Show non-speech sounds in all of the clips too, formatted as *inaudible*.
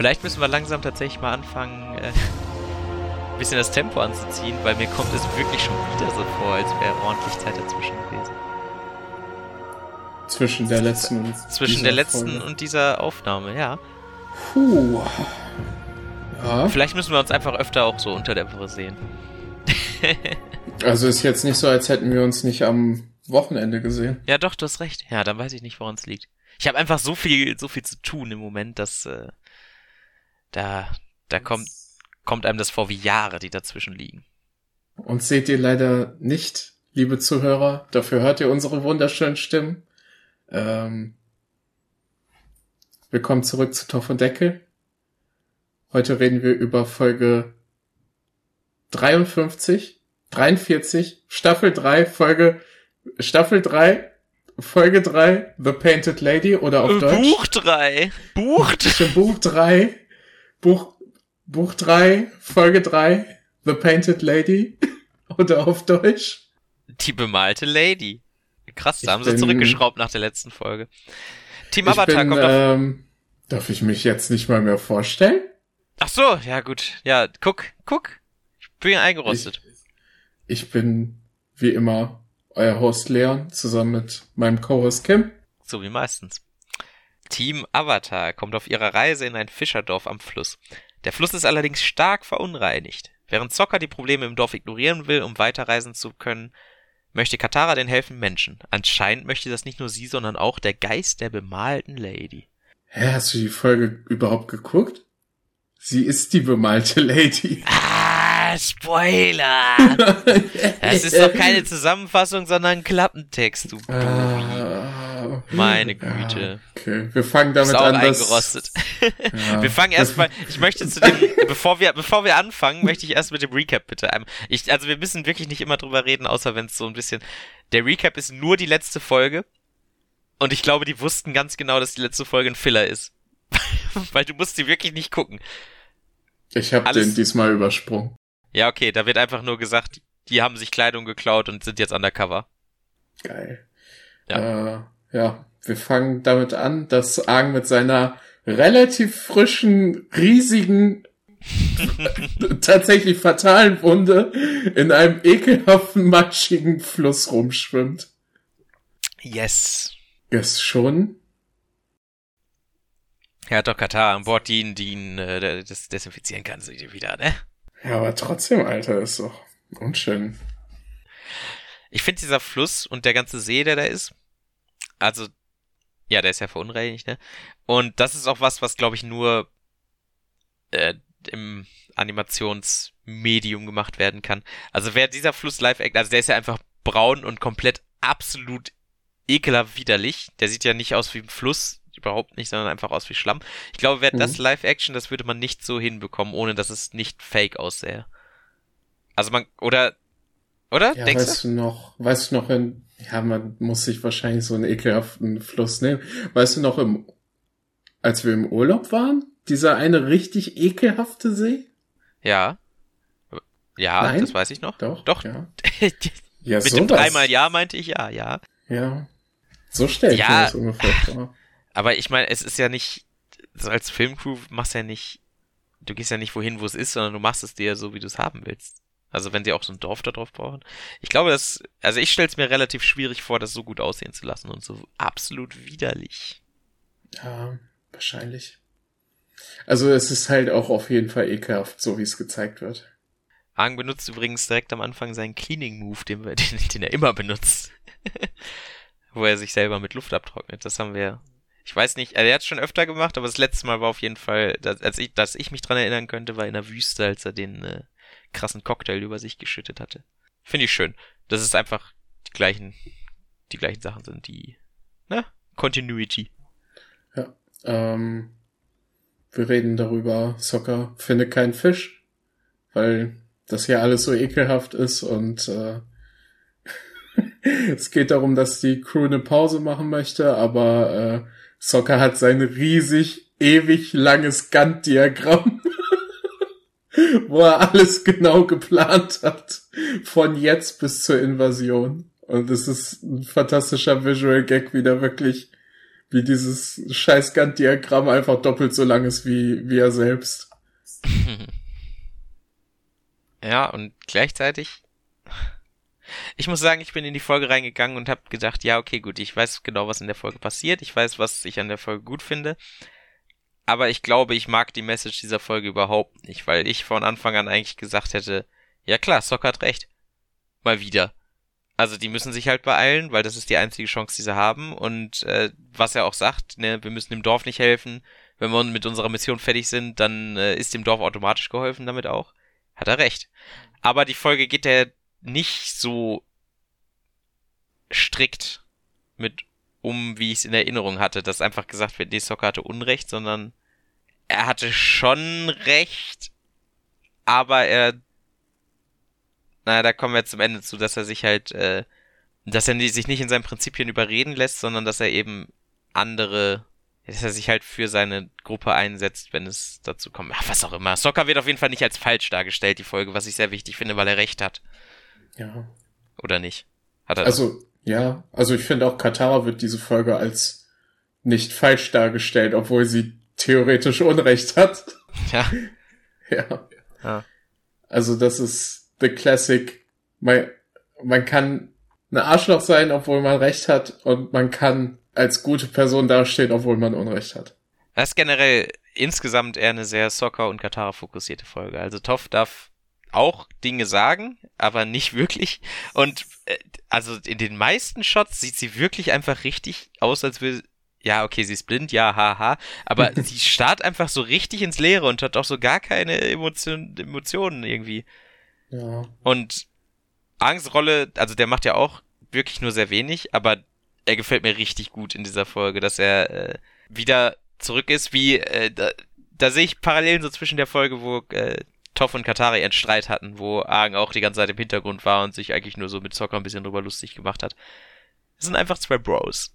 Vielleicht müssen wir langsam tatsächlich mal anfangen, äh, ein *laughs* bisschen das Tempo anzuziehen, weil mir kommt es wirklich schon wieder so vor, als wäre ordentlich Zeit dazwischen gewesen. Zwischen der letzten und Zwischen der letzten Folge. und dieser Aufnahme, ja. Puh. Ja. Vielleicht müssen wir uns einfach öfter auch so unter der Woche sehen. *laughs* also ist jetzt nicht so, als hätten wir uns nicht am Wochenende gesehen. Ja, doch, du hast recht. Ja, dann weiß ich nicht, woran es liegt. Ich habe einfach so viel, so viel zu tun im Moment, dass äh, da, da kommt, kommt einem das vor wie Jahre, die dazwischen liegen. Und seht ihr leider nicht, liebe Zuhörer. Dafür hört ihr unsere wunderschönen Stimmen. Ähm, willkommen zurück zu Toff und Deckel. Heute reden wir über Folge 53, 43, Staffel 3, Folge, Staffel 3, Folge 3, The Painted Lady oder auf Deutsch. Buch 3. Buch 3. Buch 3. Buch, Buch 3, Folge 3, The Painted Lady *laughs* oder auf Deutsch. Die bemalte Lady. Krass, da haben sie zurückgeschraubt nach der letzten Folge. Team Avatar bin, kommt auf. Ähm, darf ich mich jetzt nicht mal mehr vorstellen? Ach so, ja gut. Ja, guck, guck. Ich bin eingerostet. Ich, ich bin wie immer euer Host Leon zusammen mit meinem Co-Host Kim. So wie meistens. Team Avatar kommt auf ihrer Reise in ein Fischerdorf am Fluss. Der Fluss ist allerdings stark verunreinigt. Während Zocker die Probleme im Dorf ignorieren will, um weiterreisen zu können, möchte Katara den helfen Menschen. Anscheinend möchte das nicht nur sie, sondern auch der Geist der bemalten Lady. Hä, hast du die Folge überhaupt geguckt? Sie ist die bemalte Lady. Ah, Spoiler! *laughs* das ist doch keine Zusammenfassung, sondern ein Klappentext, du ah, Meine Güte. okay, wir fangen damit an, eingerostet. *laughs* Ja. Wir fangen erstmal, ich möchte zu dem, bevor wir, bevor wir anfangen, möchte ich erst mit dem Recap bitte. Ich, also wir müssen wirklich nicht immer drüber reden, außer wenn es so ein bisschen, der Recap ist nur die letzte Folge. Und ich glaube, die wussten ganz genau, dass die letzte Folge ein Filler ist. *laughs* Weil du musst sie wirklich nicht gucken. Ich habe den diesmal übersprungen. Ja, okay, da wird einfach nur gesagt, die haben sich Kleidung geklaut und sind jetzt undercover. Geil. Ja. Äh, ja, wir fangen damit an, dass Aang mit seiner relativ frischen, riesigen, *laughs* tatsächlich fatalen Wunde in einem ekelhaften, matschigen Fluss rumschwimmt. Yes. Yes, schon. Er hat doch Katar an Bord, die ihn, die ihn äh, das desinfizieren kann, so wieder, ne? Ja, aber trotzdem, Alter, ist doch unschön. Ich finde dieser Fluss und der ganze See, der da ist, also, ja, der ist ja verunreinigt, ne? Und das ist auch was, was, glaube ich, nur äh, im Animationsmedium gemacht werden kann. Also, wer dieser Fluss live act, also der ist ja einfach braun und komplett absolut ekelhaft widerlich. Der sieht ja nicht aus wie ein Fluss, überhaupt nicht, sondern einfach aus wie Schlamm. Ich glaube, wäre mhm. das Live-Action, das würde man nicht so hinbekommen, ohne dass es nicht fake aussähe. Also man, oder, oder? Ja, Denkst weißt du? noch, weißt du noch in, ja, man muss sich wahrscheinlich so einen ekelhaften Fluss nehmen. Weißt du noch im, als wir im Urlaub waren? Dieser eine richtig ekelhafte See? Ja. Ja, Nein? das weiß ich noch. Doch. Doch. Ja. *laughs* ja Mit sowas. dem dreimal Ja meinte ich ja, ja. Ja. So stelle ich ja, mir das ungefähr vor. Aber ich meine, es ist ja nicht, so als Filmcrew machst ja nicht, du gehst ja nicht wohin, wo es ist, sondern du machst es dir so, wie du es haben willst. Also wenn sie auch so ein Dorf da drauf brauchen. Ich glaube, das, also ich stelle es mir relativ schwierig vor, das so gut aussehen zu lassen und so absolut widerlich. Ja, wahrscheinlich. Also es ist halt auch auf jeden Fall ekelhaft, so wie es gezeigt wird. Aang benutzt übrigens direkt am Anfang seinen Cleaning Move, den, *laughs* den, den er immer benutzt. *laughs* Wo er sich selber mit Luft abtrocknet. Das haben wir ich weiß nicht, er hat es schon öfter gemacht, aber das letzte Mal war auf jeden Fall, dass, als ich, dass ich mich dran erinnern könnte, war in der Wüste, als er den äh, krassen Cocktail über sich geschüttet hatte. Finde ich schön. Dass es einfach die gleichen, die gleichen Sachen sind, die, ne? Continuity. Ja, ähm, wir reden darüber, Soccer finde keinen Fisch, weil das hier alles so ekelhaft ist und äh, *laughs* es geht darum, dass die Crew eine Pause machen möchte, aber äh, Soccer hat sein riesig, ewig langes Gantt-Diagramm, *laughs* wo er alles genau geplant hat, von jetzt bis zur Invasion. Und es ist ein fantastischer Visual Gag, wie da wirklich, wie dieses scheiß Gantt-Diagramm einfach doppelt so lang ist wie, wie er selbst. *laughs* ja, und gleichzeitig ich muss sagen, ich bin in die Folge reingegangen und habe gedacht, ja, okay, gut, ich weiß genau, was in der Folge passiert, ich weiß, was ich an der Folge gut finde, aber ich glaube, ich mag die Message dieser Folge überhaupt nicht, weil ich von Anfang an eigentlich gesagt hätte, ja klar, Sock hat recht. Mal wieder. Also die müssen sich halt beeilen, weil das ist die einzige Chance, die sie haben. Und äh, was er auch sagt, ne, wir müssen dem Dorf nicht helfen. Wenn wir mit unserer Mission fertig sind, dann äh, ist dem Dorf automatisch geholfen damit auch. Hat er recht. Aber die Folge geht ja nicht so strikt mit um, wie ich es in Erinnerung hatte, dass einfach gesagt wird, nee, Soccer hatte Unrecht, sondern er hatte schon recht, aber er, naja, da kommen wir zum Ende zu, dass er sich halt, äh, dass er sich nicht in seinen Prinzipien überreden lässt, sondern dass er eben andere, dass er sich halt für seine Gruppe einsetzt, wenn es dazu kommt. Ach, was auch immer. Soccer wird auf jeden Fall nicht als falsch dargestellt, die Folge, was ich sehr wichtig finde, weil er recht hat. Ja. Oder nicht? Hat er also, das? ja, also ich finde auch Katara wird diese Folge als nicht falsch dargestellt, obwohl sie theoretisch Unrecht hat. *laughs* Ja. *laughs* ja. ja. Also das ist the classic. Man, man kann ein Arschloch sein, obwohl man Recht hat, und man kann als gute Person dastehen, obwohl man Unrecht hat. Das ist generell insgesamt eher eine sehr Soccer- und Katara fokussierte Folge. Also Toff darf auch Dinge sagen, aber nicht *laughs* wirklich. Und äh, also in den meisten Shots sieht sie wirklich einfach richtig aus, als würde ja, okay, sie ist blind, ja, haha, aber *laughs* sie starrt einfach so richtig ins Leere und hat auch so gar keine Emotion, Emotionen irgendwie. Ja. Und Angstrolle, also der macht ja auch wirklich nur sehr wenig, aber er gefällt mir richtig gut in dieser Folge, dass er äh, wieder zurück ist, wie äh, da, da sehe ich Parallelen so zwischen der Folge, wo äh, Toff und Katari einen Streit hatten, wo Argen auch die ganze Zeit im Hintergrund war und sich eigentlich nur so mit Zocker ein bisschen drüber lustig gemacht hat. Das sind einfach zwei Bros.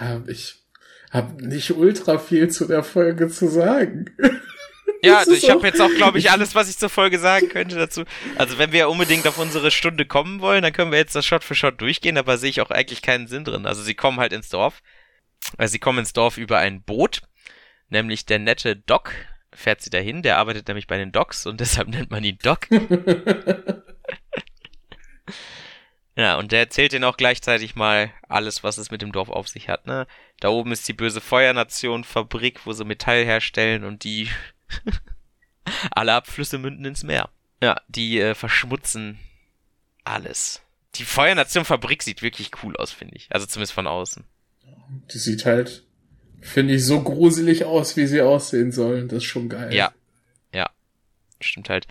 Ja, ich hab nicht ultra viel zu der Folge zu sagen. Ja, also ich habe jetzt auch, glaube ich, alles, was ich zur Folge sagen könnte dazu. Also wenn wir unbedingt auf unsere Stunde kommen wollen, dann können wir jetzt das Shot für Shot durchgehen, aber sehe ich auch eigentlich keinen Sinn drin. Also sie kommen halt ins Dorf. Also sie kommen ins Dorf über ein Boot, nämlich der nette Doc fährt sie dahin, der arbeitet nämlich bei den Docs und *laughs* deshalb nennt man ihn Doc. *laughs* Ja, und der erzählt ihnen auch gleichzeitig mal alles, was es mit dem Dorf auf sich hat, ne? Da oben ist die böse Feuernation Fabrik, wo sie Metall herstellen und die *laughs* alle Abflüsse münden ins Meer. Ja, die äh, verschmutzen alles. Die Feuernation Fabrik sieht wirklich cool aus, finde ich. Also zumindest von außen. Die sieht halt, finde ich, so gruselig aus, wie sie aussehen sollen. Das ist schon geil. Ja. Ja. Stimmt halt.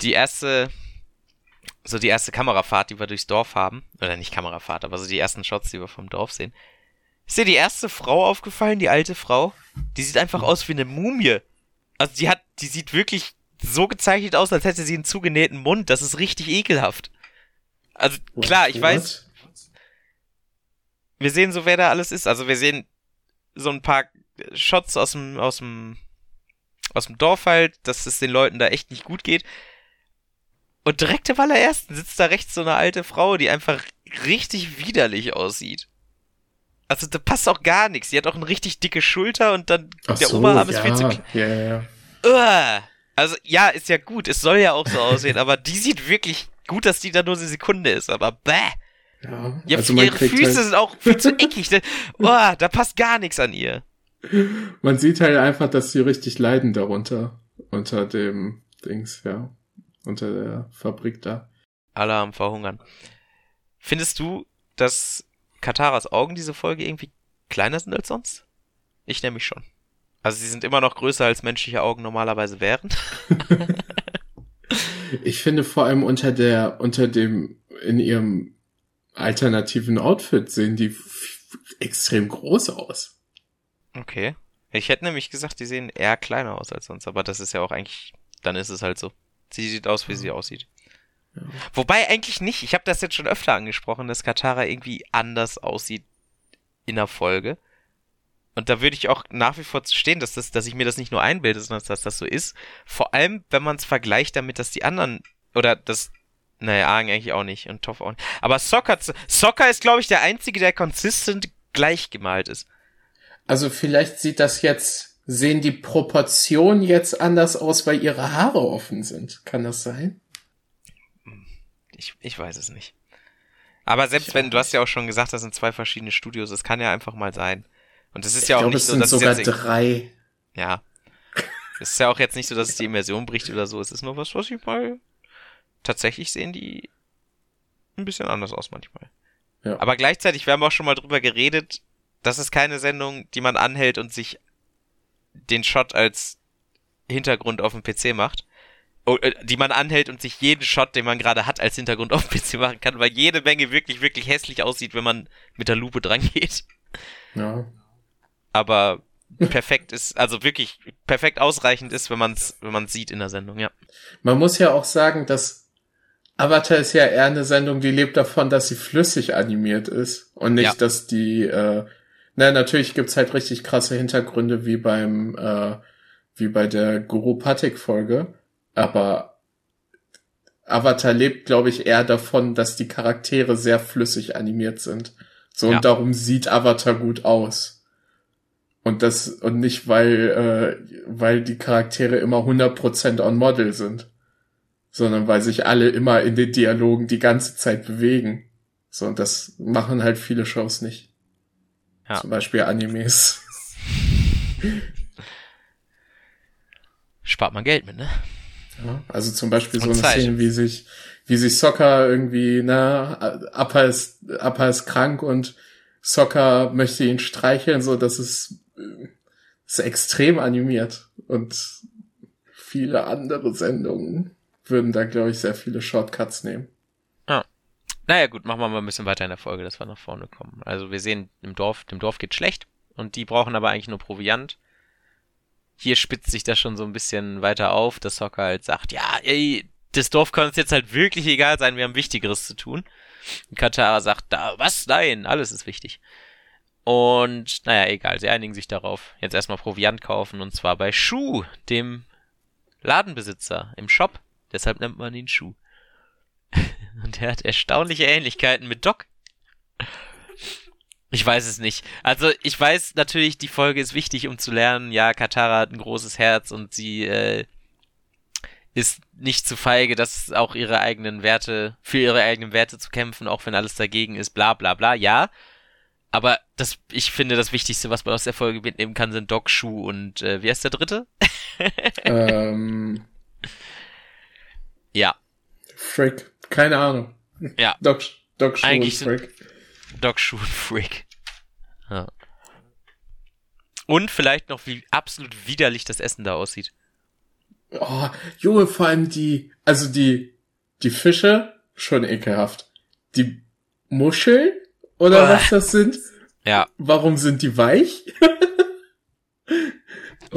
Die erste so die erste Kamerafahrt, die wir durchs Dorf haben, oder nicht Kamerafahrt, aber so die ersten Shots, die wir vom Dorf sehen. Ist dir die erste Frau aufgefallen, die alte Frau? Die sieht einfach aus wie eine Mumie. Also die hat, die sieht wirklich so gezeichnet aus, als hätte sie einen zugenähten Mund. Das ist richtig ekelhaft. Also klar, ich weiß. Wir sehen so, wer da alles ist. Also wir sehen so ein paar Shots aus dem, aus dem, aus dem Dorf halt, dass es den Leuten da echt nicht gut geht. Und direkt im allerersten sitzt da rechts so eine alte Frau, die einfach richtig widerlich aussieht. Also da passt auch gar nichts. Die hat auch eine richtig dicke Schulter und dann Ach der so, Oberarm ist ja, viel zu klein. Ja, ja. Uh, also ja, ist ja gut. Es soll ja auch so aussehen, aber die sieht wirklich gut, dass die da nur eine Sekunde ist. Aber bäh. Ja, ja also ihre Füße halt sind auch viel zu eckig. *laughs* Oh, da passt gar nichts an ihr. Man sieht halt einfach, dass sie richtig leiden darunter. Unter dem Dings, ja unter der Fabrik da. Alle am Verhungern. Findest du, dass Kataras Augen diese Folge irgendwie kleiner sind als sonst? Ich nämlich schon. Also sie sind immer noch größer als menschliche Augen normalerweise wären. *laughs* ich finde vor allem unter der, unter dem, in ihrem alternativen Outfit sehen die extrem groß aus. Okay. Ich hätte nämlich gesagt, die sehen eher kleiner aus als sonst, aber das ist ja auch eigentlich, dann ist es halt so. Sie sieht aus, wie ja. sie aussieht. Ja. Wobei eigentlich nicht. Ich habe das jetzt schon öfter angesprochen, dass Katara irgendwie anders aussieht in der Folge. Und da würde ich auch nach wie vor zu stehen, dass, das, dass ich mir das nicht nur einbilde, sondern dass das so ist. Vor allem, wenn man es vergleicht damit, dass die anderen, oder das, naja, Aang eigentlich auch nicht und Toff auch nicht. Aber Soccer, Soccer ist, glaube ich, der einzige, der consistent gleich gemalt ist. Also vielleicht sieht das jetzt, sehen die Proportionen jetzt anders aus, weil ihre Haare offen sind. Kann das sein? Ich, ich weiß es nicht. Aber selbst wenn, du hast ja auch schon gesagt, das sind zwei verschiedene Studios, es kann ja einfach mal sein. Und es ist Ich ja auch glaube, nicht es so, sind dass sogar es jetzt, drei. ja. Es ist ja auch jetzt nicht so, dass es die Immersion bricht oder so. Es ist nur was, was ich mal, tatsächlich sehen die ein bisschen anders aus manchmal. Ja. Aber gleichzeitig, wir haben auch schon mal drüber geredet, das ist keine Sendung, die man anhält und sich den Shot als Hintergrund auf dem PC macht. Oh, äh, die man anhält und sich jeden Shot, den man gerade hat, als Hintergrund auf dem PC machen kann, weil jede Menge wirklich, wirklich hässlich aussieht, wenn man mit der Lupe dran geht. Ja. Aber perfekt ist, also wirklich perfekt ausreichend ist, wenn man es wenn man's sieht in der Sendung, ja. Man muss ja auch sagen, dass Avatar ist ja eher eine Sendung, die lebt davon, dass sie flüssig animiert ist und nicht, Ja. dass die, äh, na natürlich gibt's halt richtig krasse Hintergründe wie beim, äh, wie bei der Guru Patik Folge, aber Avatar lebt, glaube ich, eher davon, dass die Charaktere sehr flüssig animiert sind. So Ja. und darum sieht Avatar gut aus. Und das, und nicht, weil, äh, weil die Charaktere immer 100% on Model sind. Sondern weil sich alle immer in den Dialogen die ganze Zeit bewegen. So, und das machen halt viele Shows nicht. Ja. Zum Beispiel Animes. *laughs* Spart man Geld mit, ne? Ja, also zum Beispiel so Und eine Zeit. Szene, wie sich, wie sich Soccer irgendwie, na, Appa ist, Appa ist krank und Soccer möchte ihn streicheln, so, das ist, ist extrem animiert. Und viele andere Sendungen würden da, glaube ich, sehr viele Shortcuts nehmen. Naja, gut, machen wir mal ein bisschen weiter in der Folge, dass wir nach vorne kommen. Also wir sehen, im Dorf, dem Dorf geht schlecht und die brauchen aber eigentlich nur Proviant. Hier spitzt sich das schon so ein bisschen weiter auf, dass Soccer halt sagt, ja, ey, das Dorf kann uns jetzt halt wirklich egal sein, wir haben Wichtigeres zu tun. Und Katara sagt, da, was? Nein, alles ist wichtig. Und, naja, egal, sie einigen sich darauf. Jetzt erstmal Proviant kaufen und zwar bei Schuh, dem Ladenbesitzer im Shop. Deshalb nennt man ihn Schuh. *laughs* Und er hat erstaunliche Ähnlichkeiten mit Doc. Ich weiß es nicht. Also ich weiß natürlich, die Folge ist wichtig, um zu lernen, ja, Katara hat ein großes Herz und sie äh, ist nicht zu feige, dass auch ihre eigenen Werte, für ihre eigenen Werte zu kämpfen, auch wenn alles dagegen ist, bla bla bla, ja. Aber das, ich finde, das Wichtigste, was man aus der Folge mitnehmen kann, sind Doc, Schuh und äh, wie heißt der dritte? *laughs* ähm, Ja, Frick. Keine Ahnung. Ja. *laughs* Doc, Doc Schuh Eigentlich und Frick. Doc, Schuh und Frick. Ja. Und vielleicht noch, wie absolut widerlich das Essen da aussieht. Oh, Junge, vor allem die, also die, die Fische, schon ekelhaft. Die Muscheln, oder Uah. was das sind? Ja. Warum sind die weich? *laughs*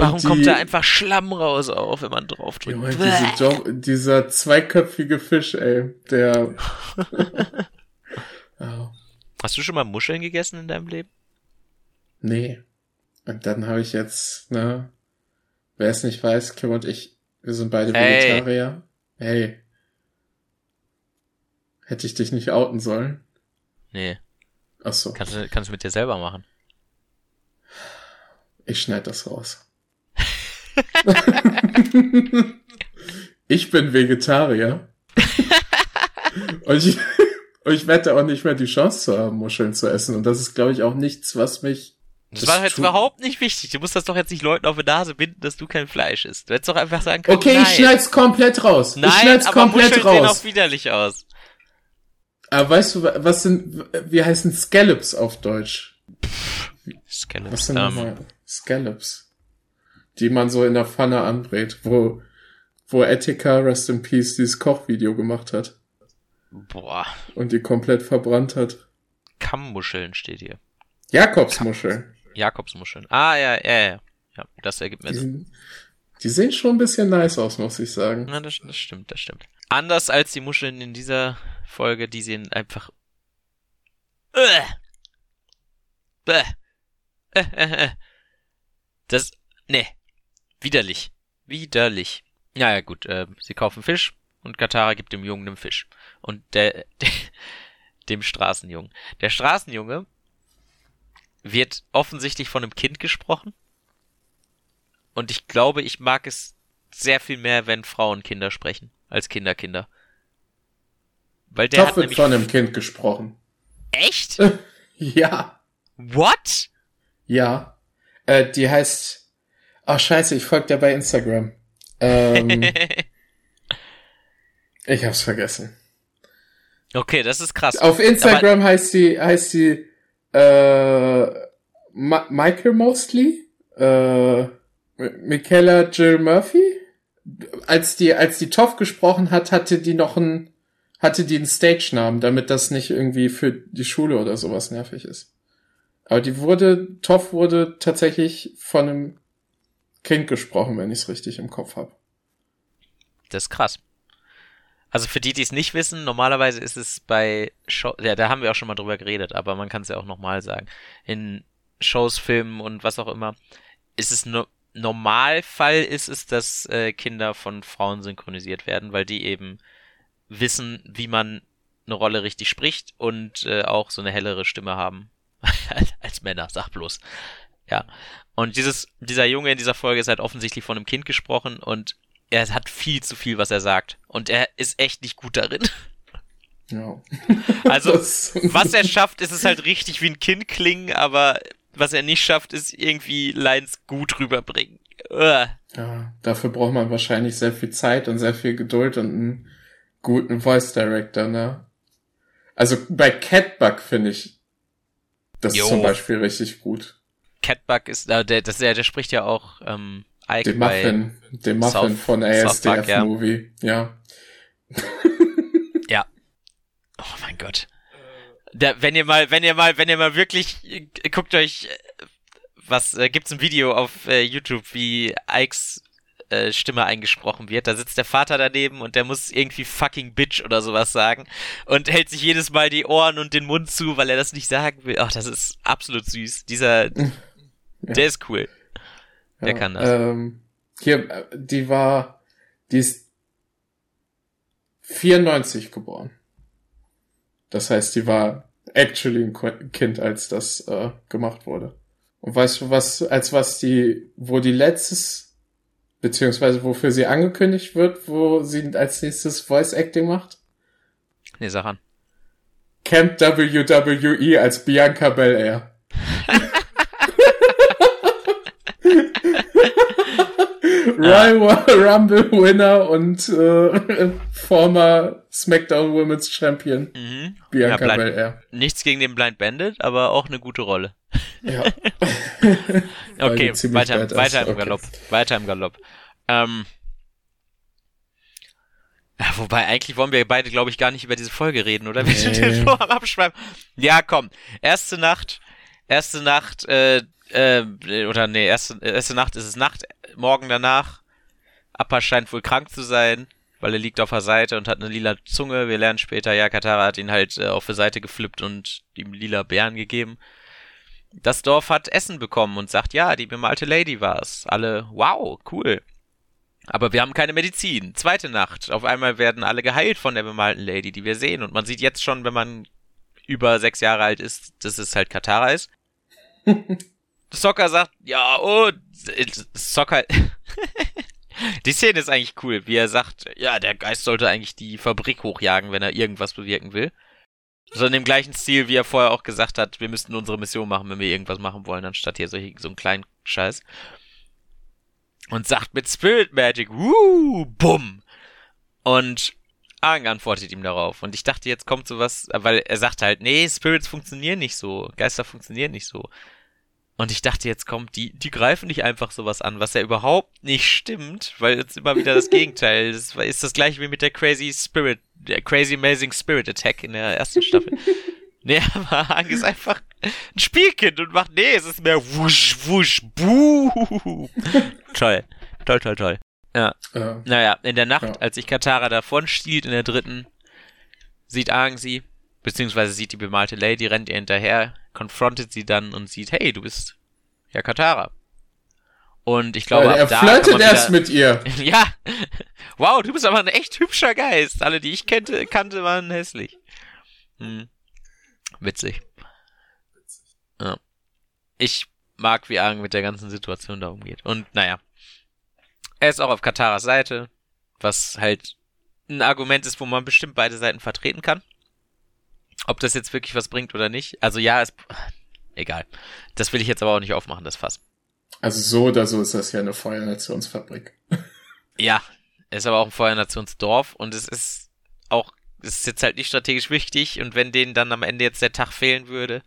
Warum die- kommt da einfach Schlamm raus auf, wenn man drauf drückt? Junge, diese dieser zweiköpfige Fisch, ey, der, *laughs* Hast du schon mal Muscheln gegessen in deinem Leben? nee. Und dann habe ich jetzt, ne, wer es nicht weiß, Kim und ich, wir sind beide Hey. Vegetarier. Hey. Hätte ich dich nicht outen sollen? Nee. Ach so. Kannst du, kannst du mit dir selber machen. Ich schneide das raus. *laughs* ich bin Vegetarier. und, ich, und ich wette auch nicht mehr die Chance zu haben, Muscheln zu essen. Und das ist, glaube ich, auch nichts, was mich. Das, Das war jetzt überhaupt nicht wichtig. Du musst das doch jetzt nicht Leuten auf die Nase binden, dass du kein Fleisch isst. Du hättest doch einfach sagen können, Okay, nein. ich schneid's komplett raus. Nein, ich schneid's aber komplett Muscheln sehen raus. auch widerlich aus. Aber weißt du, was sind, wie heißen Scallops auf Deutsch? Scallops. Was sind Scallops? Die man so in der Pfanne anbrät, wo, wo Etika, Rest in Peace, dieses Kochvideo gemacht hat. boah, Und die komplett verbrannt hat. Kammmuscheln steht hier. Jakobsmuscheln. Jakobsmuscheln. Ah, ja, ja, ja. Ja, das ergibt mir Die, Sinn. die sehen schon ein bisschen nice aus, muss ich sagen. Na, das, das stimmt, das stimmt. Anders als die Muscheln in dieser Folge, die sehen einfach. Äh. Äh, äh, äh. Das. Nee. Widerlich. Widerlich. Ja, ja, gut. Äh, sie kaufen Fisch und Katara gibt dem Jungen einen Fisch. Und der, der *laughs* dem Straßenjungen. Der Straßenjunge wird offensichtlich von einem Kind gesprochen. Und ich glaube, ich mag es sehr viel mehr, wenn Frauen Kinder sprechen, als Kinder Kinder. Weil der Top hat wird von einem Kind gesprochen. Echt? *laughs* ja. What? Ja. Äh, die heißt. Ach scheiße, ich folge dir bei Instagram. Ähm, *laughs* ich hab's vergessen. Okay, das ist krass. Auf Instagram Aber heißt sie, heißt sie äh, Ma Michael Mostly, äh, Michaela Jill Murphy. Als die, als die Toff gesprochen hat, hatte die noch einen, hatte die einen Stage-Namen, damit das nicht irgendwie für die Schule oder sowas nervig ist. Aber die wurde, Toff wurde tatsächlich von einem Kind gesprochen, wenn ich es richtig im Kopf habe. Das ist krass. Also für die, die es nicht wissen, normalerweise ist es bei Show, ja, da haben wir auch schon mal drüber geredet, aber man kann es ja auch nochmal sagen. In Shows, Filmen und was auch immer, ist es nur Normalfall ist es, dass äh, Kinder von Frauen synchronisiert werden, weil die eben wissen, wie man eine Rolle richtig spricht und äh, auch so eine hellere Stimme haben *laughs* als Männer, sag bloß. Ja. Und dieses, dieser Junge in dieser Folge ist halt offensichtlich von einem Kind gesprochen und er hat viel zu viel, was er sagt. Und er ist echt nicht gut darin. Ja. *laughs* Also, was er schafft, ist es halt richtig wie ein Kind klingen, aber was er nicht schafft, ist irgendwie Lines gut rüberbringen. Uah. Ja, dafür braucht man wahrscheinlich sehr viel Zeit und sehr viel Geduld und einen guten Voice Director, ne? Also bei Catbug finde ich das jo. zum Beispiel richtig gut. Catbug ist, äh, der, das, der, der spricht ja auch ähm, Ike den Muffin, den Muffin South, von ASDF Movie, ja. *laughs* ja. Oh mein Gott. Da, wenn ihr mal, wenn ihr mal, wenn ihr mal wirklich guckt euch was äh, gibt's ein Video auf äh, YouTube, wie Ikes äh, Stimme eingesprochen wird. Da sitzt der Vater daneben und der muss irgendwie fucking Bitch oder sowas sagen und hält sich jedes Mal die Ohren und den Mund zu, weil er das nicht sagen will. Ach, das ist absolut süß. Dieser, *laughs* ja. der ist cool. Der ja, kann das. Ähm, hier, die war, die ist 94 geboren. Das heißt, die war actually ein Kind, als das äh, gemacht wurde. Und weißt du, was, als was die, wo die letztes, beziehungsweise wofür sie angekündigt wird, wo sie als nächstes Voice Acting macht? Nee, sag an. Camp WWE als Bianca Belair. *laughs* Royal Rumble Winner und äh, *laughs* former SmackDown Women's Champion mhm. Bianca ja, Belair. Nichts gegen den Blind Bandit, aber auch eine gute Rolle. Ja. *laughs* okay, weiter, weiter im okay. Galopp. Weiter im Galopp. Ähm, ja, wobei, eigentlich wollen wir beide, glaube ich, gar nicht über diese Folge reden, oder? Wir sind Abschreiben. Ja, komm. Erste Nacht, erste Nacht, äh, äh, oder nee, erste, erste Nacht ist es Nacht, morgen danach. Appa scheint wohl krank zu sein, weil er liegt auf der Seite und hat eine lila Zunge. Wir lernen später, ja, Katara hat ihn halt äh, auf der Seite geflippt und ihm lila Bären gegeben. Das Dorf hat Essen bekommen und sagt, ja, die bemalte Lady war's. Alle, wow, cool. Aber wir haben keine Medizin. Zweite Nacht. Auf einmal werden alle geheilt von der bemalten Lady, die wir sehen. Und man sieht jetzt schon, wenn man über sechs Jahre alt ist, dass es halt Katara ist. Soccer sagt, ja, oh, Soccer. *laughs* die Szene ist eigentlich cool, wie er sagt, ja, der Geist sollte eigentlich die Fabrik hochjagen, wenn er irgendwas bewirken will. So in dem gleichen Stil, wie er vorher auch gesagt hat, wir müssten unsere Mission machen, wenn wir irgendwas machen wollen, anstatt hier so, so einen kleinen Scheiß. Und sagt mit Spirit Magic, wuh, bumm. Und Aang antwortet ihm darauf. Und ich dachte, jetzt kommt sowas, weil er sagt halt, nee, Spirits funktionieren nicht so, Geister funktionieren nicht so. Und ich dachte, jetzt kommt, die, die greifen nicht einfach sowas an, was ja überhaupt nicht stimmt, weil jetzt immer wieder das *laughs* Gegenteil. Das ist das gleiche wie mit der Crazy Spirit, der Crazy Amazing Spirit Attack in der ersten Staffel. *laughs* nee, aber Hang ist einfach ein Spielkind und macht, nee, es ist mehr wusch, wusch, buh. toll. Toll, toll, toll. Ja. ja. Naja, in der Nacht, ja. als sich Katara davon stiehlt in der dritten, sieht Aang sie, beziehungsweise sieht die bemalte Lady, rennt ihr hinterher, konfrontet sie dann und sieht, hey, du bist ja Katara. Und ich glaube, ja, er flirtet erst mit ihr. *laughs* ja. Wow, du bist aber ein echt hübscher Geist. Alle, die ich kannte, kannte, waren hässlich. Hm. Witzig. Ja. ich mag, wie Aang mit der ganzen Situation da umgeht. Und naja, er ist auch auf Kataras Seite, was halt ein Argument ist, wo man bestimmt beide Seiten vertreten kann. Ob das jetzt wirklich was bringt oder nicht. Also ja, es, egal. Das will ich jetzt aber auch nicht aufmachen, das Fass. Also so oder so ist das ja eine Feuernationsfabrik. *laughs* Ja, ist aber auch ein Feuernationsdorf und es ist auch, es ist jetzt halt nicht strategisch wichtig und wenn denen dann am Ende jetzt der Tag fehlen würde.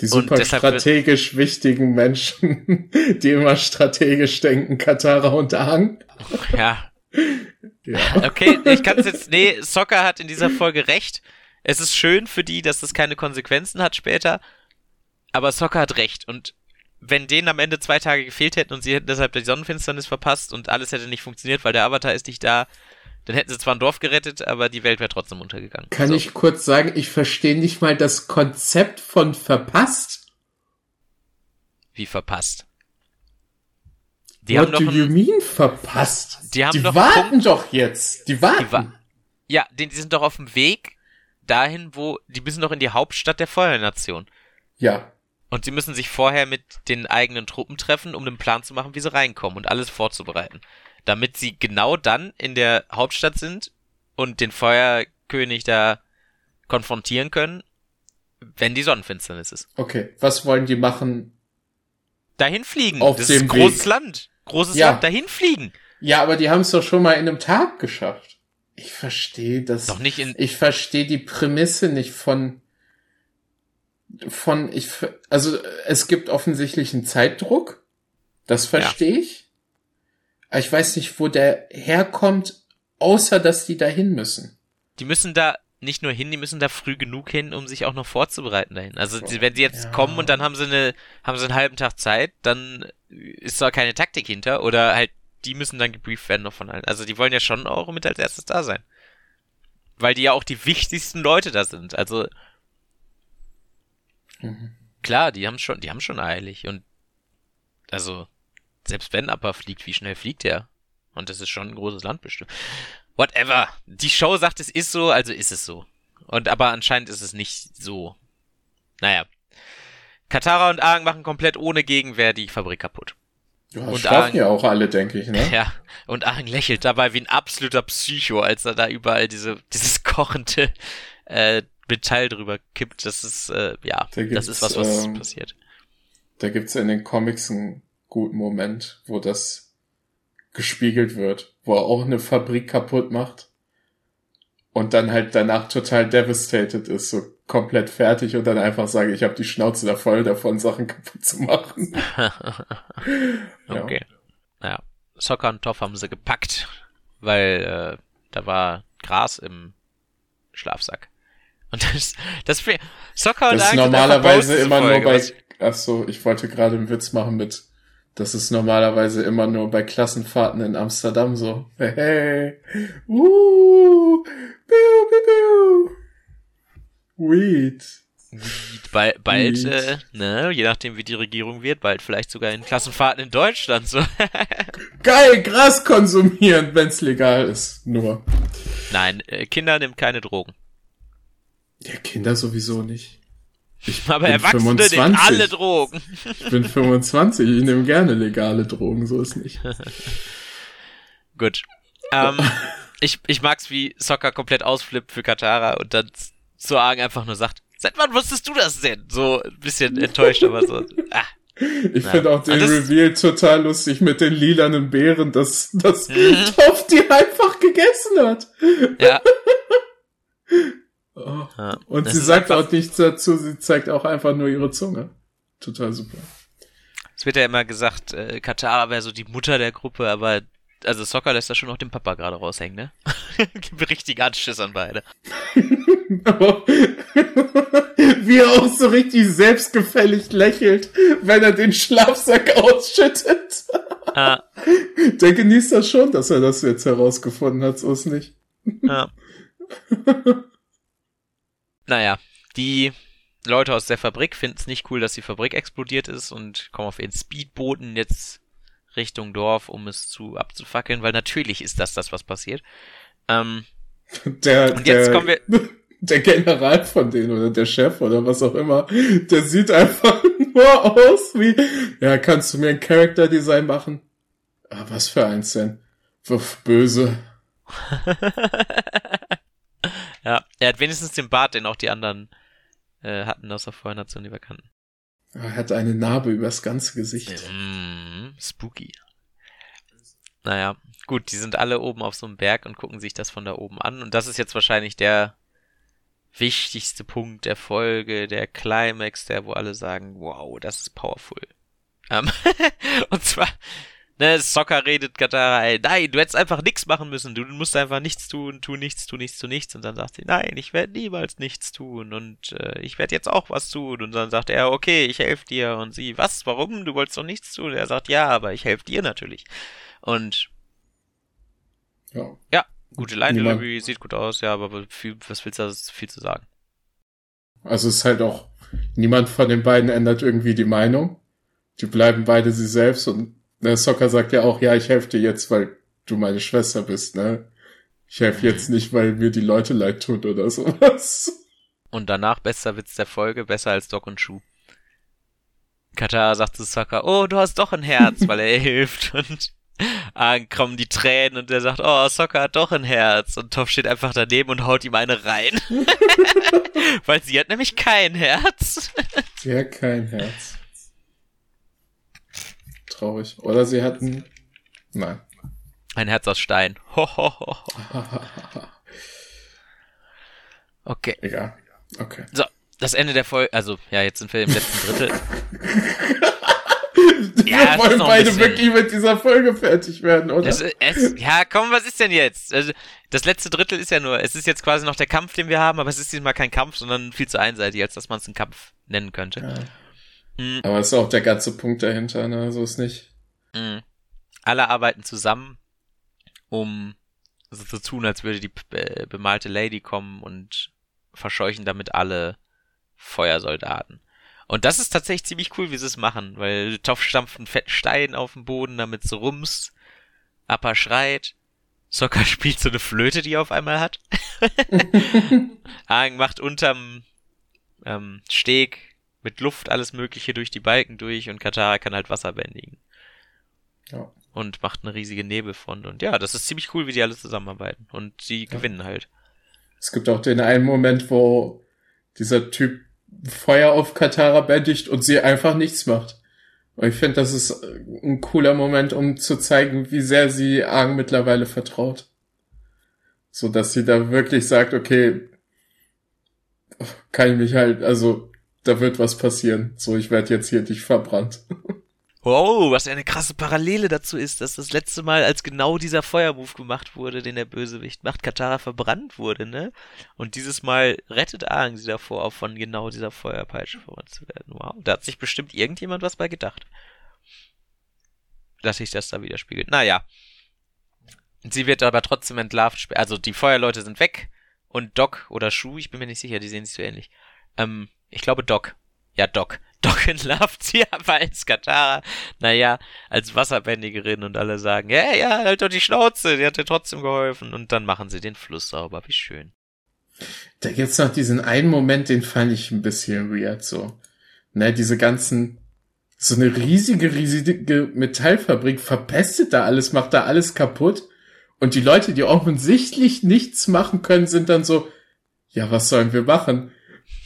Die super strategisch wichtigen Menschen, *laughs* die immer strategisch denken, Katara und Ahn. Ja. *laughs* ja. *laughs* Okay, ich kann es jetzt, nee, Soccer hat in dieser Folge recht. Es ist schön für die, dass das keine Konsequenzen hat später. Aber Soccer hat recht und wenn denen am Ende zwei Tage gefehlt hätten und sie hätten deshalb die Sonnenfinsternis verpasst und alles hätte nicht funktioniert, weil der Avatar ist nicht da, dann hätten sie zwar ein Dorf gerettet, aber die Welt wäre trotzdem untergegangen. Kann so. ich kurz sagen, ich verstehe nicht mal das Konzept von verpasst? Wie verpasst? Die What haben do you mean verpasst? Die, haben die warten doch jetzt. Die warten. Die wa ja, die, die sind doch auf dem Weg dahin, wo die müssen doch in die Hauptstadt der Feuernation. Ja. Und sie müssen sich vorher mit den eigenen Truppen treffen, um einen Plan zu machen, wie sie reinkommen und alles vorzubereiten. Damit sie genau dann in der Hauptstadt sind und den Feuerkönig da konfrontieren können, wenn die Sonnenfinsternis ist. Okay, was wollen die machen? Dahin fliegen. Auf das dem ist großes Weg. Land. Großes ja. Land, dahin fliegen. Ja, aber die haben es doch schon mal in einem Tag geschafft. Ich verstehe das. Doch nicht in. Ich verstehe die Prämisse nicht von von, ich, also es gibt offensichtlich einen Zeitdruck, das verstehe ja. ich. Aber ich weiß nicht, wo der herkommt, außer dass die dahin müssen. Die müssen da nicht nur hin, die müssen da früh genug hin, um sich auch noch vorzubereiten dahin. Also wenn sie jetzt ja. kommen und dann haben sie eine, haben sie einen halben Tag Zeit, dann ist da keine Taktik hinter oder halt die müssen dann gebrieft werden noch von allen. Also die wollen ja schon auch mit als erstes da sein. Weil die ja auch die wichtigsten Leute da sind. Also Mhm. Klar, die haben schon, die haben schon eilig und also selbst wenn Appa fliegt, wie schnell fliegt er? Und das ist schon ein großes Land bestimmt. Whatever. Die Show sagt, es ist so, also ist es so. Und aber anscheinend ist es nicht so. Naja. Katara und Aang machen komplett ohne Gegenwehr die Fabrik kaputt. Ja, und Aang, ja auch alle, denke ich, ne? *laughs* Ja, und Aang lächelt dabei wie ein absoluter Psycho, als er da überall diese, *laughs* dieses kochende äh, Metall drüber kippt, das ist, äh, ja, da das ist was, was ähm, passiert. Da gibt's in den Comics einen guten Moment, wo das gespiegelt wird, wo er auch eine Fabrik kaputt macht und dann halt danach total devastated ist, so komplett fertig und dann einfach sage, ich habe die Schnauze da voll davon, Sachen kaputt zu machen. *laughs* *laughs* okay. Ja. ja. Soccer und Toff haben sie gepackt, weil äh, da war Gras im Schlafsack. Und das, das Soccer und Das ist normalerweise immer nur bei, ach so, ich wollte gerade einen Witz machen mit, das ist normalerweise immer nur bei Klassenfahrten in Amsterdam so. Hey, uh, biu, biu, biu. Weed. Weed. Bald, bald. Äh, ne, je nachdem wie die Regierung wird, bald vielleicht sogar in Klassenfahrten in Deutschland so. *laughs* Geil, Gras konsumieren, wenn's legal ist, nur. Nein, äh, Kinder nimmt keine Drogen. Ja, Kinder sowieso nicht. Ich Aber Erwachsene 25. nehmen alle Drogen. Ich bin 25, *laughs* ich nehme gerne legale Drogen, so ist nicht. *laughs* Gut. Ähm, ich, ich mag's, wie Soccer komplett ausflippt für Katara und dann zu Argen einfach nur sagt, seit wann wusstest du das denn? So ein bisschen enttäuscht, aber so. Ah. *laughs* Ich finde auch den Reveal total lustig mit den lilanen Beeren, dass, dass mhm. Topf die einfach gegessen hat. Ja. Ja, und sie sagt auch nichts dazu, sie zeigt auch einfach nur ihre Zunge. Total super. Es wird ja immer gesagt, äh, Katara wäre so die Mutter der Gruppe, aber also Soccer lässt da schon noch den Papa gerade raushängen, ne? *laughs* Gibt richtig Anschiss an beide. *laughs* Wie er auch so richtig selbstgefällig lächelt, wenn er den Schlafsack ausschüttet. Ah. *laughs* Der genießt das schon, dass er das jetzt herausgefunden hat, so ist nicht. Ja. Naja, die Leute aus der Fabrik finden es nicht cool, dass die Fabrik explodiert ist und kommen auf ihren Speedbooten jetzt Richtung Dorf, um es zu abzufackeln, weil natürlich ist das das, was passiert. Ähm, der, und jetzt der, kommen wir. *laughs* der General von denen oder der Chef oder was auch immer, der sieht einfach *laughs* nur aus wie, ja, kannst du mir ein Character Design machen? Ah, was für eins denn? Wuff, böse. *laughs* er hat wenigstens den Bart, den auch die anderen äh, hatten aus der Feuernation, die wir kannten. Er hat eine Narbe übers ganze Gesicht. Mm, spooky. Naja, gut, die sind alle oben auf so einem Berg und gucken sich das von da oben an. Und das ist jetzt wahrscheinlich der wichtigste Punkt der Folge, der Climax, der wo alle sagen, wow, das ist powerful. Ähm, *laughs* und zwar, ne, Soccer redet Katara, ey, nein, du hättest einfach nichts machen müssen, du musst einfach nichts tun, tu nichts, tu nichts, tu nichts. Und dann sagt sie, nein, ich werde niemals nichts tun und äh, ich werde jetzt auch was tun. Und dann sagt er, okay, ich helfe dir. Und sie, was, warum? Du wolltest doch nichts tun. Er sagt, ja, aber ich helfe dir natürlich. Und ja, ja gute Line Delivery, sieht gut aus, ja, aber viel, was willst du da viel zu sagen? Also es ist halt auch, niemand von den beiden ändert irgendwie die Meinung. Die bleiben beide sie selbst und der Soccer sagt ja auch, ja, ich helfe dir jetzt, weil du meine Schwester bist, ne? Ich helfe jetzt nicht, weil mir die Leute leid tun oder sowas. Und danach bester Witz der Folge, besser als Doc und Schuh. Katara sagt zu Sokka, oh, du hast doch ein Herz, weil er *laughs* hilft. Und ah, kommen die Tränen und er sagt, oh, Sokka hat doch ein Herz. Und Toph steht einfach daneben und haut ihm eine rein. *laughs* weil sie hat nämlich kein Herz. sie hat kein Herz. Traurig. Oder sie hatten. Nein. Ein Herz aus Stein. Ho, ho, ho. *laughs* Okay. Egal. Okay. So, das Ende der Folge, also ja, jetzt sind wir im letzten Drittel. *laughs* ja, wir wollen beide wirklich mit dieser Folge fertig werden, oder? Es, es, ja, komm, was ist denn jetzt? Also, das letzte Drittel ist ja nur, es ist jetzt quasi noch der Kampf, den wir haben, aber es ist diesmal kein Kampf, sondern viel zu einseitig, als dass man es einen Kampf nennen könnte. Ja. Mhm. Aber es ist auch der ganze Punkt dahinter, ne? So ist nicht. Mhm. Alle arbeiten zusammen, um so zu tun, als würde die bemalte Lady kommen und verscheuchen damit alle Feuersoldaten. Und das ist tatsächlich ziemlich cool, wie sie es machen, weil Toff stampft einen fetten Stein auf den Boden, damit so rums. Appa schreit. Sokka *laughs* spielt so eine Flöte, die er auf einmal hat. *laughs* *laughs* Aang macht unterm ähm, Steg mit Luft alles Mögliche durch die Balken durch und Katara kann halt Wasser bändigen. Ja. Und macht eine riesige Nebelfront. Und ja, das ist ziemlich cool, wie die alle zusammenarbeiten. Und sie ja. gewinnen halt. Es gibt auch den einen Moment, wo dieser Typ Feuer auf Katara bändigt und sie einfach nichts macht. Und ich finde, das ist ein cooler Moment, um zu zeigen, wie sehr sie Aang mittlerweile vertraut. So dass sie da wirklich sagt, okay, kann ich mich halt, also da wird was passieren. So, ich werde jetzt hier dich verbrannt. Wow, *laughs* was eine krasse Parallele dazu ist, dass das letzte Mal, als genau dieser Feuermove gemacht wurde, den der Bösewicht macht, Katara verbrannt wurde, ne? Und dieses Mal rettet Aang sie davor, auch von genau dieser Feuerpeitsche verbrannt zu werden. Wow, da hat sich bestimmt irgendjemand was bei gedacht. Dass sich das da widerspiegelt. Naja. Sie wird aber trotzdem entlarvt, also die Feuerleute sind weg und Doc oder Shu, ich bin mir nicht sicher, die sehen sich so ähnlich. Ähm, ich glaube Doc. Ja, Doc. *laughs* Doc entlarvt sie aber als Katara, naja, als Wasserbändigerin und alle sagen, ja, ja, halt doch die Schnauze, die hat dir trotzdem geholfen. Und dann machen sie den Fluss sauber, wie schön. Da gibt's noch diesen einen Moment, den fand ich ein bisschen weird, so. Ne, diese ganzen, so eine riesige, riesige Metallfabrik verpestet da alles, macht da alles kaputt. Und die Leute, die offensichtlich nichts machen können, sind dann so, ja, was sollen wir machen?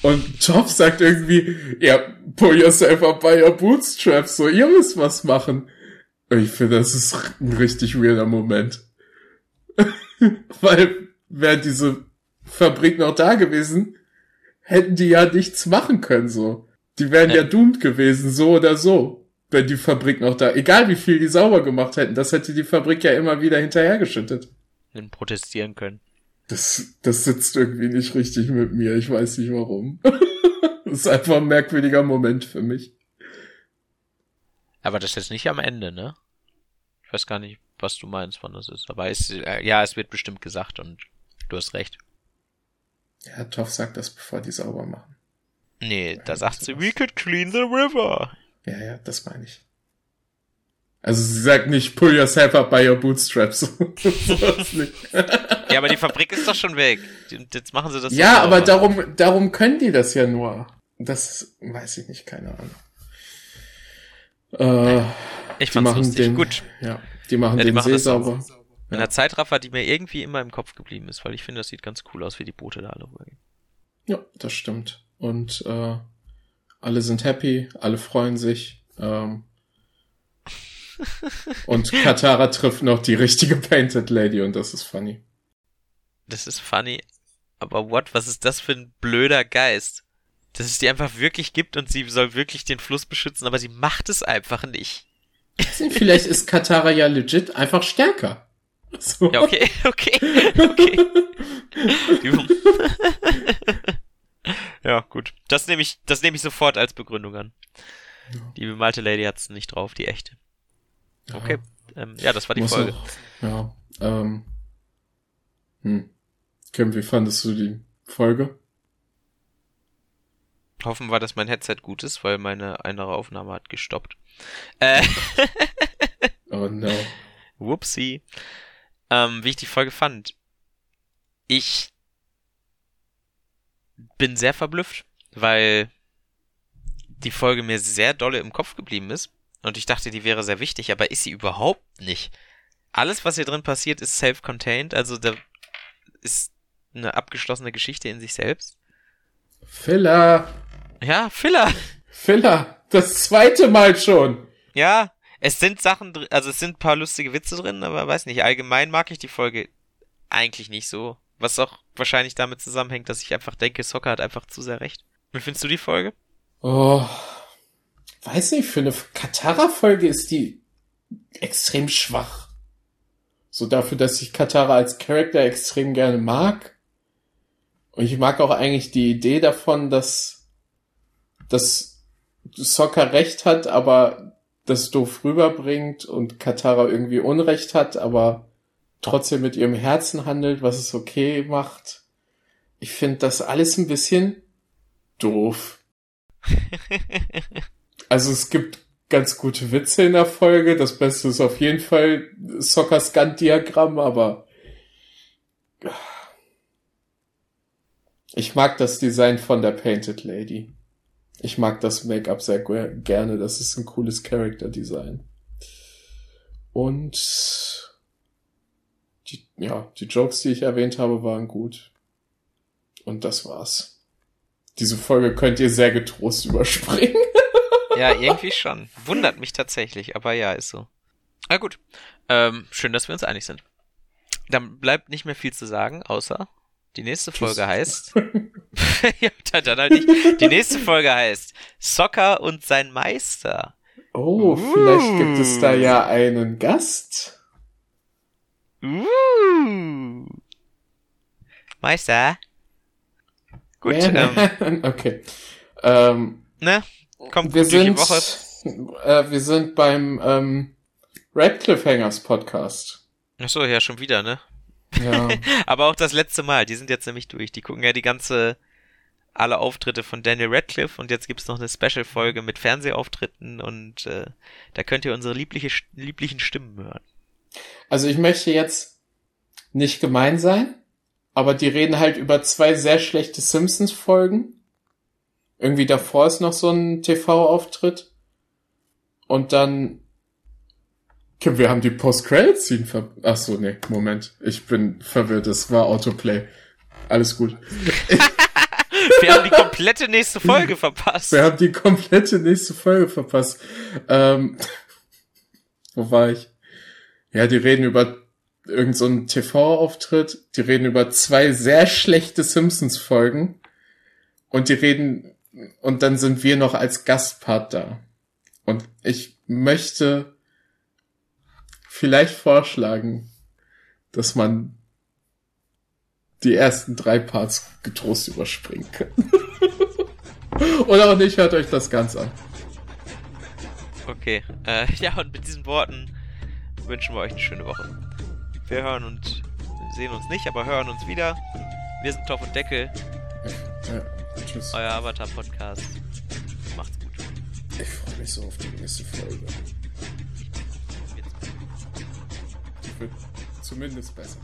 Und Toph sagt irgendwie, ja, pull yourself up by your bootstraps, so, ihr müsst was machen. Und ich finde, das ist ein richtig weirder Moment. *laughs* Weil, wäre diese Fabrik noch da gewesen, hätten die ja nichts machen können, so. Die wären ja, ja doomed gewesen, so oder so, wenn die Fabrik noch da, egal wie viel die sauber gemacht hätten, das hätte die Fabrik ja immer wieder hinterhergeschüttet. Und protestieren können. Das, das sitzt irgendwie nicht richtig mit mir. Ich weiß nicht warum. *laughs* das ist einfach ein merkwürdiger Moment für mich. Aber das ist jetzt nicht am Ende, ne? Ich weiß gar nicht, was du meinst, wann das ist. Aber es, äh, ja, es wird bestimmt gesagt und du hast recht. Ja, Toff sagt das, bevor die sauber machen. Nee, ja, da sagt sie, we could clean the river. Ja, ja, das meine ich. Also sie sagt nicht, pull yourself up by your bootstraps. *laughs* ja, aber die Fabrik ist doch schon weg. Jetzt machen sie das. Ja, aber darum, darum können die das ja nur. Das weiß ich nicht, keine Ahnung. Äh, ich fand's lustig. Den, Gut. Ja, die machen ja, die den machen See sauber. In ja. der Zeitraffer, die mir irgendwie immer im Kopf geblieben ist, weil ich finde, das sieht ganz cool aus, wie die Boote da alle rübergehen. Ja, das stimmt. Und äh, alle sind happy, alle freuen sich. Ähm, und Katara trifft noch die richtige Painted Lady und das ist funny. Das ist funny. Aber what? Was ist das für ein blöder Geist? Dass es die einfach wirklich gibt und sie soll wirklich den Fluss beschützen, aber sie macht es einfach nicht. Vielleicht ist Katara ja legit einfach stärker. So. Ja, okay, *laughs* okay, okay. *laughs* ja, gut. Das nehme ich, das nehme ich sofort als Begründung an. Die bemalte Lady hat's nicht drauf, die echte. Okay. Ja, ähm, ja das war die Muss Folge. Auch, ja. Ähm, hm. Kim, wie fandest du die Folge? Hoffen wir, dass mein Headset gut ist, weil meine andere Aufnahme hat gestoppt. Äh. *laughs* oh no. Whoopsie. Ähm, wie ich die Folge fand. Ich bin sehr verblüfft, weil die Folge mir sehr dolle im Kopf geblieben ist. Und ich dachte, die wäre sehr wichtig, aber ist sie überhaupt nicht. Alles, was hier drin passiert, ist self-contained, also da ist eine abgeschlossene Geschichte in sich selbst. Filler. Ja, Filler. Filler. Das zweite Mal schon. Ja, es sind Sachen drin, also es sind ein paar lustige Witze drin, aber weiß nicht, allgemein mag ich die Folge eigentlich nicht so. Was auch wahrscheinlich damit zusammenhängt, dass ich einfach denke, Soccer hat einfach zu sehr recht. Wie findest du die Folge? Oh, weiß nicht, für eine Katara-Folge ist die extrem schwach. So dafür, dass ich Katara als Charakter extrem gerne mag. Und ich mag auch eigentlich die Idee davon, dass, dass Soccer recht hat, aber das doof rüberbringt und Katara irgendwie Unrecht hat, aber trotzdem mit ihrem Herzen handelt, was es okay macht. Ich finde das alles ein bisschen doof. *laughs* also es gibt ganz gute Witze in der Folge. Das Beste ist auf jeden Fall Sockers Gantt-Diagramm, aber ich mag das Design von der Painted Lady. Ich mag das Make-up sehr gerne. Das ist ein cooles Character-Design. Und die, ja, die Jokes, die ich erwähnt habe, waren gut. Und das war's. Diese Folge könnt ihr sehr getrost *laughs* überspringen. Ja, irgendwie schon. Wundert mich tatsächlich, aber ja, ist so. Na gut. Ähm, schön, dass wir uns einig sind. Dann bleibt nicht mehr viel zu sagen, außer die nächste Folge heißt. *laughs* ja, dann halt nicht. Die nächste Folge heißt Soccer und sein Meister. Oh, uh. vielleicht gibt es da ja einen Gast. Uh. Meister. Gut. Ja, ähm, *laughs* okay. Ähm, ne? Kommt wir sind, die Woche. Äh, wir sind beim ähm, Red Cliffhangers Podcast. Ach so, ja, schon wieder, ne? Ja. *laughs* Aber auch das letzte Mal, die sind jetzt nämlich durch. Die gucken ja die ganze, alle Auftritte von Daniel Radcliffe und jetzt gibt's noch eine Special-Folge mit Fernsehauftritten und äh, da könnt ihr unsere liebliche, lieblichen Stimmen hören. Also ich möchte jetzt nicht gemein sein, aber die reden halt über zwei sehr schlechte Simpsons-Folgen. Irgendwie davor ist noch so ein TV-Auftritt. Und dann wir haben die Post-Credit-Scene ver... Ach so, nee, Moment. Ich bin verwirrt. Es war Autoplay. Alles gut. *laughs* wir haben die komplette nächste Folge verpasst. Wir haben die komplette nächste Folge verpasst. Ähm, wo war ich? Ja, die reden über irgendeinen so TV-Auftritt. Die reden über zwei sehr schlechte Simpsons-Folgen. Und die reden... Und dann sind wir noch als Gastpart da. Und ich möchte vielleicht vorschlagen, dass man die ersten drei Parts getrost überspringen kann. *laughs* Oder auch nicht, hört euch das ganz an. Okay, äh, *laughs* ja, und mit diesen Worten wünschen wir euch eine schöne Woche. Wir hören und sehen uns nicht, aber hören uns wieder. Wir sind Topf und Deckel. Ja, Tschüss. Euer Avatar-Podcast. Macht's gut. Ich freue mich so auf die nächste Folge. Die wird zumindest besser.